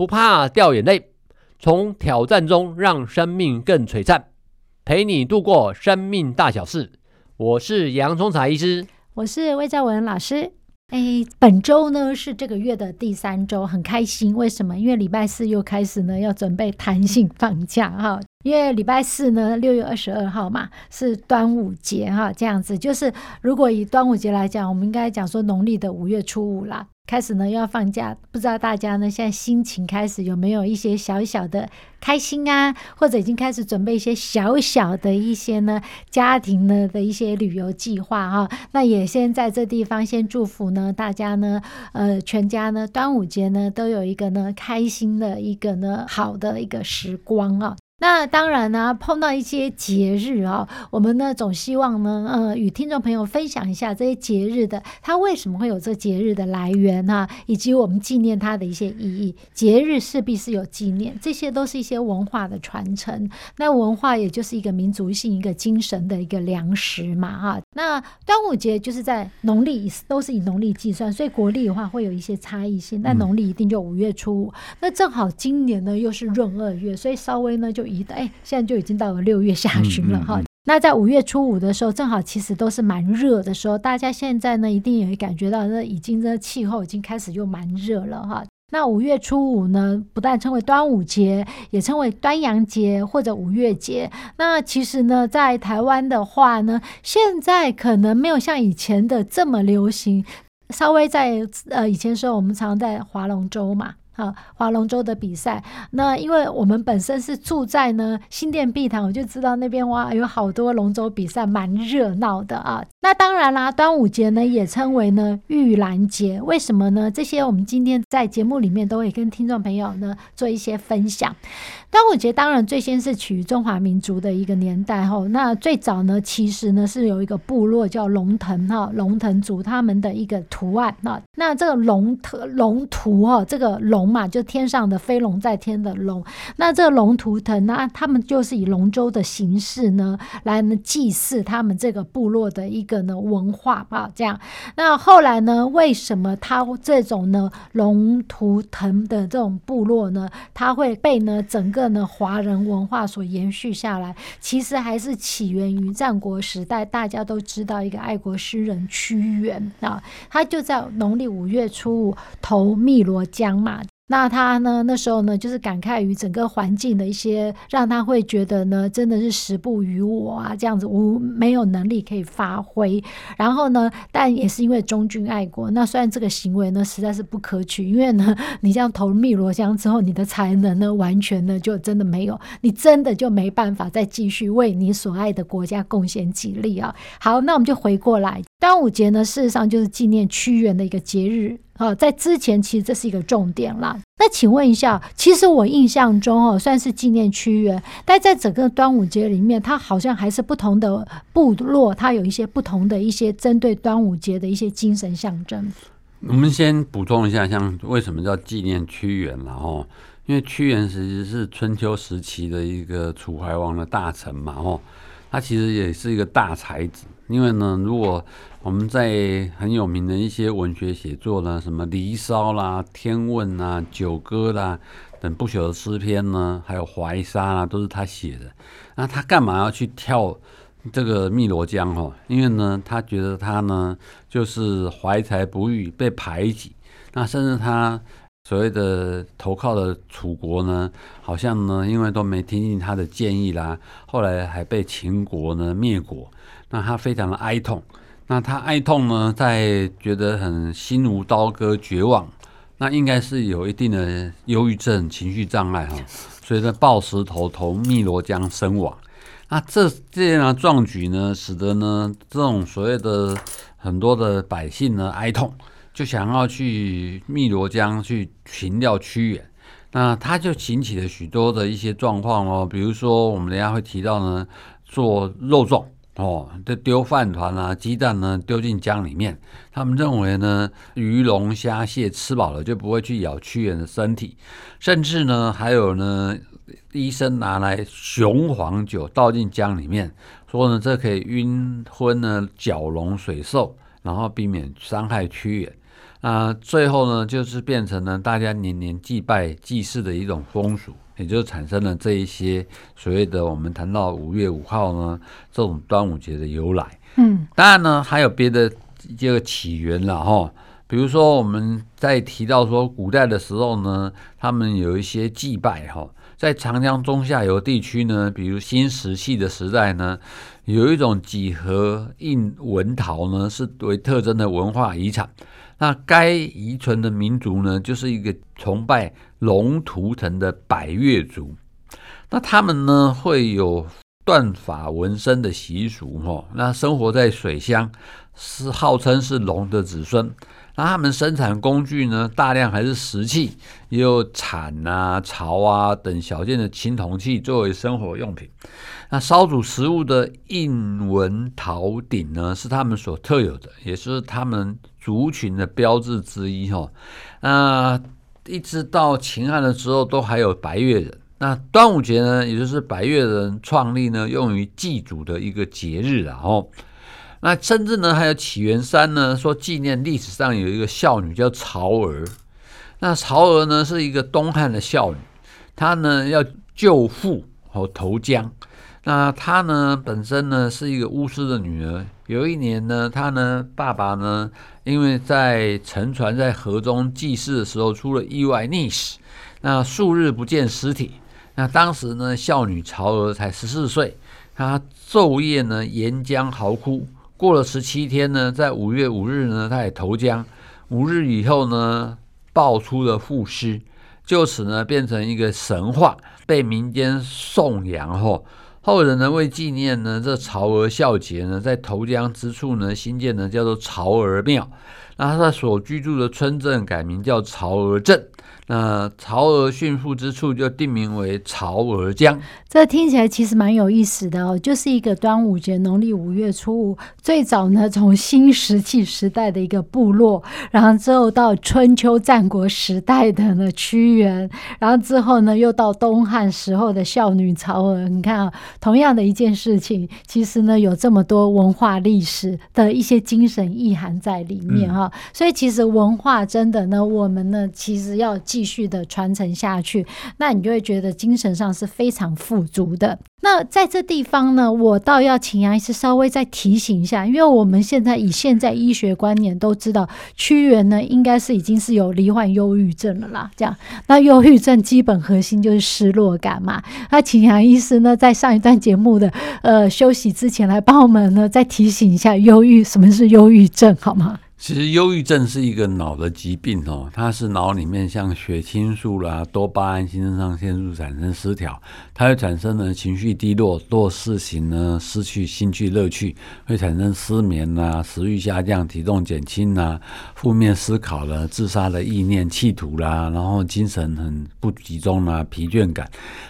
不怕掉眼泪，从挑战中让生命更璀璨，陪你度过生命大小事。我是洋葱茶医师，我是魏兆文老师。哎，本周呢是这个月的第三周，很开心。为什么？因为礼拜四又开始呢，要准备弹性放假哈。因为礼拜四呢，六月二十二号嘛，是端午节哈，这样子就是，如果以端午节来讲，我们应该讲说农历的五月初五啦，开始呢又要放假，不知道大家呢现在心情开始有没有一些小小的开心啊，或者已经开始准备一些小小的一些呢家庭呢的一些旅游计划哈。那也先在这地方先祝福呢大家呢，呃，全家呢端午节呢都有一个呢开心的一个呢好的一个时光啊。那当然呢，碰到一些节日啊，我们呢总希望呢，呃，与听众朋友分享一下这些节日的它为什么会有这节日的来源啊，以及我们纪念它的一些意义。节日势必是有纪念，这些都是一些文化的传承。那文化也就是一个民族性、一个精神的一个粮食嘛，哈。那端午节就是在农历都是以农历计算，所以国历的话会有一些差异性。那农历一定就五月初五，那正好今年呢又是闰二月，所以稍微呢就。哎，现在就已经到了六月下旬了哈。嗯嗯嗯、那在五月初五的时候，正好其实都是蛮热的时候。大家现在呢，一定也会感觉到，那已经这气候已经开始又蛮热了哈。那五月初五呢，不但称为端午节，也称为端阳节或者五月节。那其实呢，在台湾的话呢，现在可能没有像以前的这么流行。稍微在呃以前的时候，我们常常在划龙舟嘛。啊，划龙舟的比赛，那因为我们本身是住在呢新店碧潭，我就知道那边哇有好多龙舟比赛，蛮热闹的啊。那当然啦，端午节呢也称为呢玉兰节，为什么呢？这些我们今天在节目里面都会跟听众朋友呢做一些分享。端午节当然最先是取于中华民族的一个年代哈，那最早呢其实呢是有一个部落叫龙腾哈，龙腾族他们的一个图案啊，那这个龙腾龙图哈，这个龙。龙嘛，就天上的飞龙在天的龙，那这龙图腾呢，他们就是以龙舟的形式呢，来呢祭祀他们这个部落的一个呢文化啊，这样。那后来呢，为什么他这种呢龙图腾的这种部落呢，它会被呢整个呢华人文化所延续下来？其实还是起源于战国时代，大家都知道一个爱国诗人屈原啊，他就在农历五月初五投汨罗江嘛。那他呢？那时候呢，就是感慨于整个环境的一些，让他会觉得呢，真的是时不与我啊，这样子无没有能力可以发挥。然后呢，但也是因为忠君爱国。那虽然这个行为呢，实在是不可取，因为呢，你这样投汨罗江之后，你的才能呢，完全呢就真的没有，你真的就没办法再继续为你所爱的国家贡献己力啊。好，那我们就回过来，端午节呢，事实上就是纪念屈原的一个节日。哦，在之前其实这是一个重点啦。那请问一下，其实我印象中哦，算是纪念屈原，但在整个端午节里面，它好像还是不同的部落，它有一些不同的一些针对端午节的一些精神象征。我们先补充一下，像为什么叫纪念屈原，然后因为屈原其实是春秋时期的一个楚怀王的大臣嘛，哦，他其实也是一个大才子。因为呢，如果我们在很有名的一些文学写作呢，什么《离骚》啦、《天问》啦、《九歌》啦等不朽的诗篇呢，还有《怀沙》啦，都是他写的。那他干嘛要去跳这个汨罗江？哦，因为呢，他觉得他呢就是怀才不遇，被排挤。那甚至他所谓的投靠的楚国呢，好像呢，因为都没听进他的建议啦，后来还被秦国呢灭国。那他非常的哀痛，那他哀痛呢，在觉得很心如刀割、绝望，那应该是有一定的忧郁症、情绪障碍哈，所以在，抱石头投汨罗江身亡。那这这样的壮举呢，使得呢这种所谓的很多的百姓呢哀痛，就想要去汨罗江去寻吊屈原。那他就引起了许多的一些状况哦，比如说我们等下会提到呢，做肉粽哦，这丢饭团啊，鸡蛋呢丢进江里面，他们认为呢，鱼龙虾蟹吃饱了就不会去咬屈原的身体，甚至呢，还有呢，医生拿来雄黄酒倒进江里面，说呢，这可以晕昏呢蛟龙水兽，然后避免伤害屈原。啊，最后呢，就是变成了大家年年祭拜祭祀的一种风俗，也就产生了这一些所谓的我们谈到五月五号呢这种端午节的由来。嗯，当然呢，还有别的这个起源了哈。比如说我们在提到说古代的时候呢，他们有一些祭拜哈，在长江中下游地区呢，比如新石器的时代呢，有一种几何印纹陶呢，是为特征的文化遗产。那该遗存的民族呢，就是一个崇拜龙图腾的百越族。那他们呢，会有断发纹身的习俗，哈。那生活在水乡，是号称是龙的子孙。那他们生产工具呢，大量还是石器，也有铲啊、槽啊等小件的青铜器作为生活用品。那烧煮食物的印纹陶鼎呢，是他们所特有的，也是他们族群的标志之一哈。那一直到秦汉的时候，都还有白越人。那端午节呢，也就是白越人创立呢，用于祭祖的一个节日了哦。那甚至呢，还有起源山呢，说纪念历史上有一个孝女叫曹娥。那曹娥呢，是一个东汉的孝女，她呢要救父和投江。那她呢，本身呢是一个巫师的女儿。有一年呢，她呢爸爸呢，因为在乘船在河中祭祀的时候出了意外溺死，那数日不见尸体。那当时呢，孝女曹娥才十四岁，她昼夜呢沿江嚎哭。过了十七天呢，在五月五日呢，她也投江。五日以后呢，爆出了父尸，就此呢变成一个神话，被民间颂扬后。后人呢，为纪念呢这曹娥孝节呢，在投江之处呢，新建呢叫做曹娥庙。那他所居住的村镇改名叫曹娥镇。那曹娥殉父之处就定名为曹娥江。这听起来其实蛮有意思的哦，就是一个端午节，农历五月初五，最早呢从新石器时代的一个部落，然后之后到春秋战国时代的呢屈原，然后之后呢又到东汉时候的孝女曹娥。你看啊，同样的一件事情，其实呢有这么多文化历史的一些精神意涵在里面哈。所以其实文化真的呢，我们呢其实要继续的传承下去，那你就会觉得精神上是非常富足的。那在这地方呢，我倒要请杨医师稍微再提醒一下，因为我们现在以现在医学观念都知道，屈原呢应该是已经是有罹患忧郁症了啦。这样，那忧郁症基本核心就是失落感嘛。那请杨医师呢，在上一段节目的呃休息之前，来帮我们呢再提醒一下忧郁，什么是忧郁症，好吗？其实忧郁症是一个脑的疾病哦，它是脑里面像血清素啦、多巴胺、肾上腺素产生失调，它会产生呢情绪低落、多事情呢失去兴趣乐趣，会产生失眠啦、食欲下降、体重减轻啦、负面思考了、自杀的意念、企图啦，然后精神很不集中啦、疲倦感。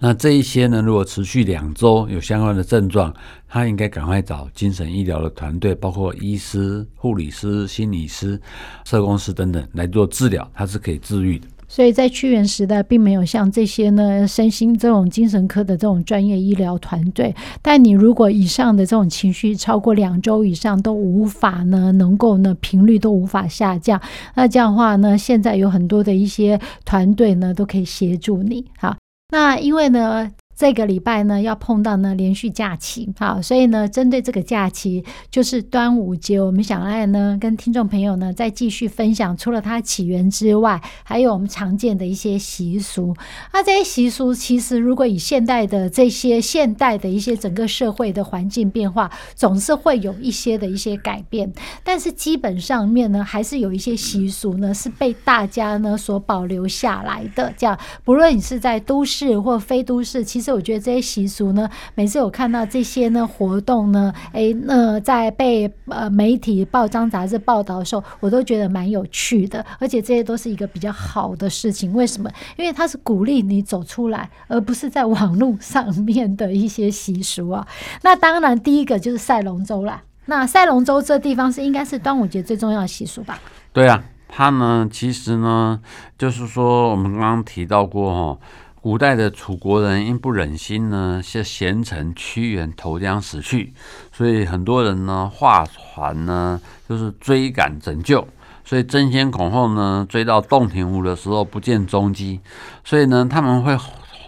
那这一些呢，如果持续两周有相关的症状，他应该赶快找精神医疗的团队，包括医师、护理师、心理师、社工师等等来做治疗，他是可以治愈的。所以在屈原时代，并没有像这些呢身心这种精神科的这种专业医疗团队。但你如果以上的这种情绪超过两周以上都无法呢，能够呢频率都无法下降，那这样的话呢，现在有很多的一些团队呢都可以协助你。好，那因为呢。这个礼拜呢，要碰到呢连续假期，好，所以呢，针对这个假期，就是端午节，我们想来呢，跟听众朋友呢，再继续分享，除了它起源之外，还有我们常见的一些习俗。那这些习俗，其实如果以现代的这些现代的一些整个社会的环境变化，总是会有一些的一些改变，但是基本上面呢，还是有一些习俗呢，是被大家呢所保留下来的。这样，不论你是在都市或非都市，其实。我觉得这些习俗呢，每次有看到这些呢活动呢，哎，那在被呃媒体、报章、杂志报道的时候，我都觉得蛮有趣的，而且这些都是一个比较好的事情。为什么？因为它是鼓励你走出来，而不是在网络上面的一些习俗啊。那当然，第一个就是赛龙舟啦。那赛龙舟这地方是应该是端午节最重要的习俗吧？对啊，它呢，其实呢，就是说我们刚刚提到过哈，古代的楚国人因不忍心呢，是贤臣屈原投江死去，所以很多人呢划船呢，就是追赶拯救，所以争先恐后呢，追到洞庭湖的时候不见踪迹，所以呢，他们会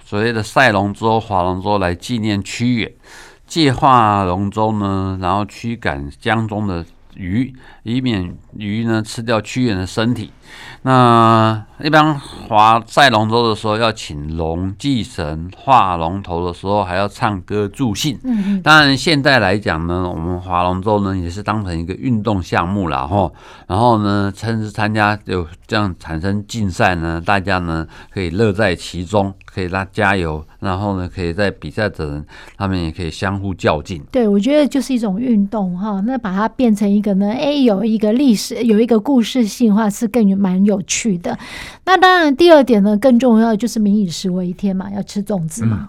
所谓的赛龙舟、划龙舟来纪念屈原。借划龙舟呢，然后驱赶江中的鱼，以免鱼呢吃掉屈原的身体。那一般划赛龙舟的时候，要请龙祭神；画龙头的时候，还要唱歌助兴。嗯，当然现在来讲呢，我们划龙舟呢，也是当成一个运动项目了哈。然后呢，趁是参加有这样产生竞赛呢，大家呢可以乐在其中，可以拉加油。然后呢，可以在比赛的人，他们也可以相互较劲。对，我觉得就是一种运动哈。那把它变成一个呢，哎，有一个历史，有一个故事性的话，是更蛮有。趣的，那当然，第二点呢，更重要的就是民以食为天嘛，要吃粽子嘛。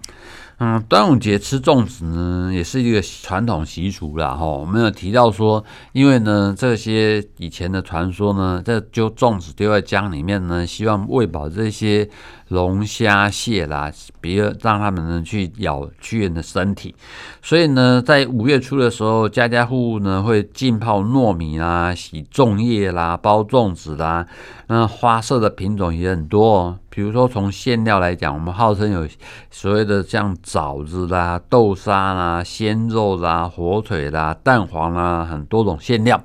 嗯，端午节吃粽子呢，也是一个传统习俗啦。哈，我们有提到说，因为呢，这些以前的传说呢，这就粽子丢在江里面呢，希望喂饱这些。龙虾蟹啦，别让他们呢去咬巨人的身体。所以呢，在五月初的时候，家家户户呢会浸泡糯米啦、洗粽叶啦、包粽子啦。那花色的品种也很多哦。比如说从馅料来讲，我们号称有所谓的像枣子啦、豆沙啦、鲜肉啦、火腿啦、蛋黄啦，很多种馅料。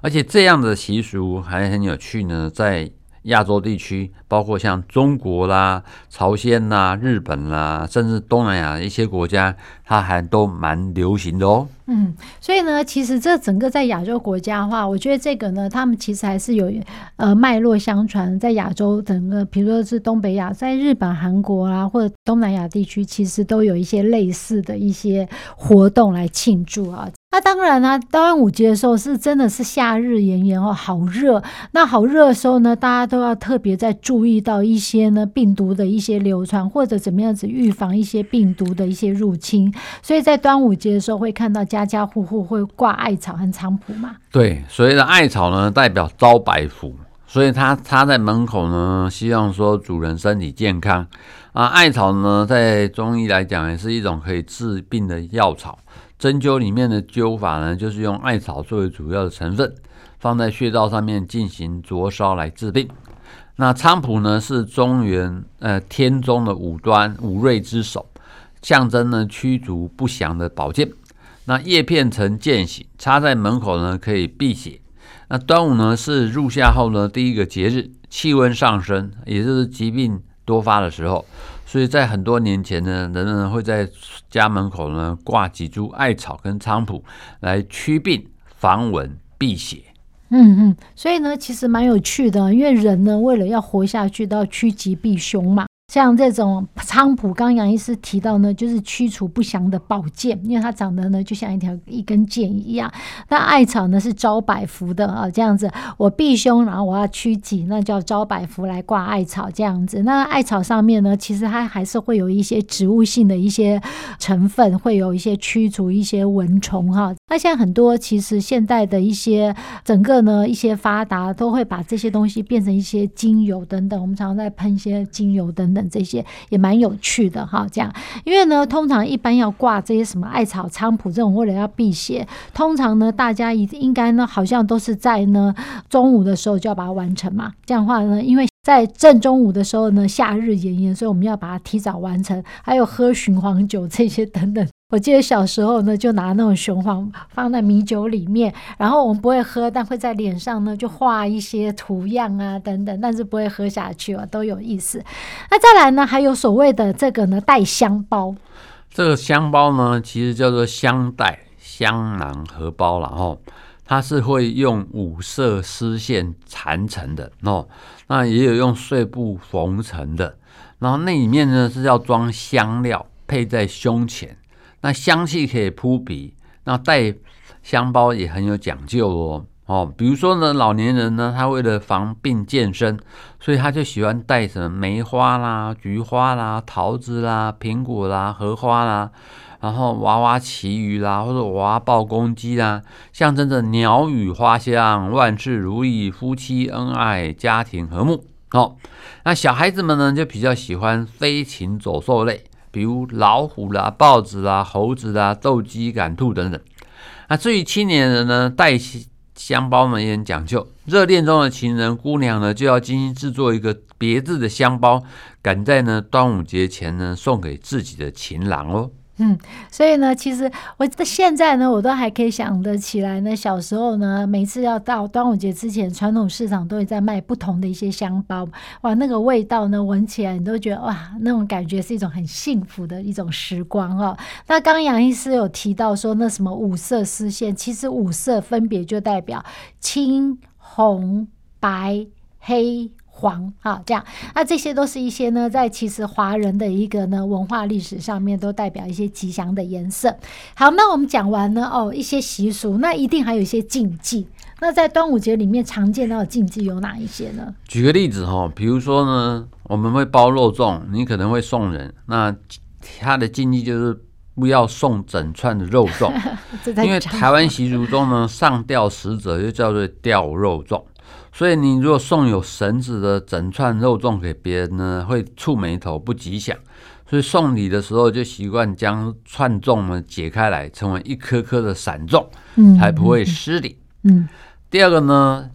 而且这样的习俗还很有趣呢，在。亚洲地区，包括像中国啦、朝鲜啦、日本啦，甚至东南亚一些国家，它还都蛮流行的哦。嗯，所以呢，其实这整个在亚洲国家的话，我觉得这个呢，他们其实还是有呃脉络相传，在亚洲整个，比如说是东北亚，在日本、韩国啊，或者东南亚地区，其实都有一些类似的一些活动来庆祝啊。那当然呢，端午节的时候是真的是夏日炎炎哦，好热。那好热的时候呢，大家都要特别在注意到一些呢病毒的一些流传，或者怎么样子预防一些病毒的一些入侵。所以在端午节的时候，会看到家家户户会挂艾草和菖蒲嘛。对，所以呢艾草呢，代表招百福，所以它插在门口呢，希望说主人身体健康。啊，艾草呢，在中医来讲，也是一种可以治病的药草。针灸里面的灸法呢，就是用艾草作为主要的成分，放在穴道上面进行灼烧来治病。那菖蒲呢，是中原呃天中的五端五瑞之首，象征呢驱逐不祥的宝剑。那叶片呈剑形，插在门口呢可以辟邪。那端午呢是入夏后呢第一个节日，气温上升，也就是疾病多发的时候。所以在很多年前呢，人们会在家门口呢挂几株艾草跟菖蒲来驱病、防蚊、避邪。嗯嗯，所以呢，其实蛮有趣的，因为人呢为了要活下去，都要趋吉避凶嘛。像这种菖蒲，刚杨医师提到呢，就是驱除不祥的宝剑，因为它长得呢就像一条一根剑一样。那艾草呢是招百福的啊，这样子我避凶，然后我要趋吉，那叫招百福来挂艾草这样子。那艾草上面呢，其实它还是会有一些植物性的一些成分，会有一些驱除一些蚊虫哈。那现在很多其实现代的一些整个呢一些发达都会把这些东西变成一些精油等等，我们常常在喷一些精油等等。这些也蛮有趣的哈，这样，因为呢，通常一般要挂这些什么艾草、菖蒲这种，为了要辟邪，通常呢，大家一应该呢，好像都是在呢中午的时候就要把它完成嘛。这样的话呢，因为在正中午的时候呢，夏日炎炎，所以我们要把它提早完成，还有喝雄黄酒这些等等。我记得小时候呢，就拿那种雄黄放在米酒里面，然后我们不会喝，但会在脸上呢就画一些图样啊等等，但是不会喝下去啊，都有意思。那再来呢，还有所谓的这个呢带香包，这个香包呢其实叫做香袋、香囊、荷包，然后它是会用五色丝线缠成的哦，那也有用碎布缝成的，然后那里面呢是要装香料。配在胸前，那香气可以扑鼻，那带香包也很有讲究哦。哦，比如说呢，老年人呢，他为了防病健身，所以他就喜欢带什么梅花啦、菊花啦、桃子啦、苹果啦、荷花啦，然后娃娃旗鱼啦，或者娃娃抱公鸡啦，象征着鸟语花香、万事如意、夫妻恩爱、家庭和睦。哦，那小孩子们呢，就比较喜欢飞禽走兽类，比如老虎啦、豹子啦、猴子啦、斗鸡、赶兔等等。那至于青年人呢，带香包呢也很讲究，热恋中的情人姑娘呢，就要精心制作一个别致的香包，赶在呢端午节前呢送给自己的情郎哦。嗯，所以呢，其实我现在呢，我都还可以想得起来呢。小时候呢，每次要到端午节之前，传统市场都会在卖不同的一些香包，哇，那个味道呢，闻起来你都觉得哇，那种感觉是一种很幸福的一种时光哦。那刚刚杨医师有提到说，那什么五色丝线，其实五色分别就代表青、红、白、黑。黄啊，这样，那这些都是一些呢，在其实华人的一个呢文化历史上面，都代表一些吉祥的颜色。好，那我们讲完呢，哦，一些习俗，那一定还有一些禁忌。那在端午节里面常见到的禁忌有哪一些呢？举个例子哈，比如说呢，我们会包肉粽，你可能会送人，那他的禁忌就是不要送整串的肉粽，因为台湾习俗中呢，上吊死者就叫做吊肉粽。所以你如果送有绳子的整串肉粽给别人呢，会触眉头，不吉祥。所以送礼的时候就习惯将串粽呢解开来，成为一颗颗的散粽，才不会失礼。嗯。第二个呢，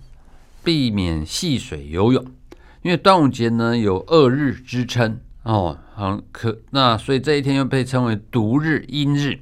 避免戏水游泳，因为端午节呢有恶日之称哦，很可那所以这一天又被称为毒日、阴日。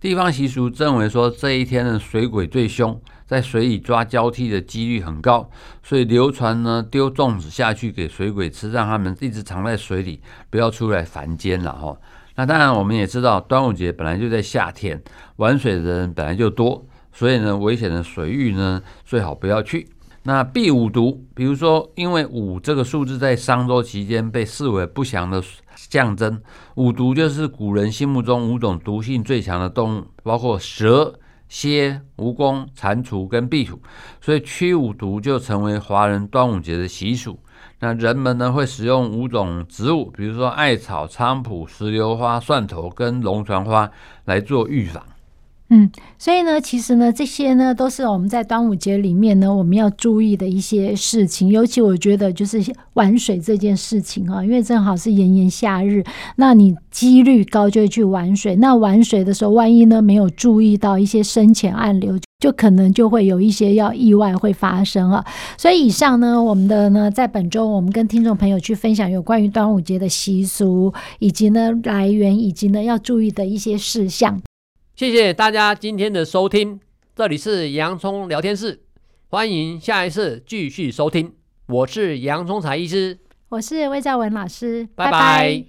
地方习俗认为说这一天的水鬼最凶。在水里抓交替的几率很高，所以流传呢，丢粽子下去给水鬼吃，让他们一直藏在水里，不要出来凡间了哈。那当然，我们也知道端午节本来就在夏天，玩水的人本来就多，所以呢，危险的水域呢，最好不要去。那避五毒，比如说，因为五这个数字在商周期间被视为不祥的象征，五毒就是古人心目中五种毒性最强的动物，包括蛇。蝎、蜈蚣、蟾蜍跟壁虎，所以驱五毒就成为华人端午节的习俗。那人们呢，会使用五种植物，比如说艾草、菖蒲、石榴花、蒜头跟龙船花来做预防。嗯，所以呢，其实呢，这些呢，都是我们在端午节里面呢，我们要注意的一些事情。尤其我觉得，就是玩水这件事情啊，因为正好是炎炎夏日，那你几率高就会去玩水。那玩水的时候，万一呢没有注意到一些深浅暗流，就可能就会有一些要意外会发生啊。所以以上呢，我们的呢，在本周我们跟听众朋友去分享有关于端午节的习俗，以及呢来源，以及呢要注意的一些事项。谢谢大家今天的收听，这里是洋葱聊天室，欢迎下一次继续收听。我是洋葱才医师，我是魏兆文老师，拜拜。拜拜。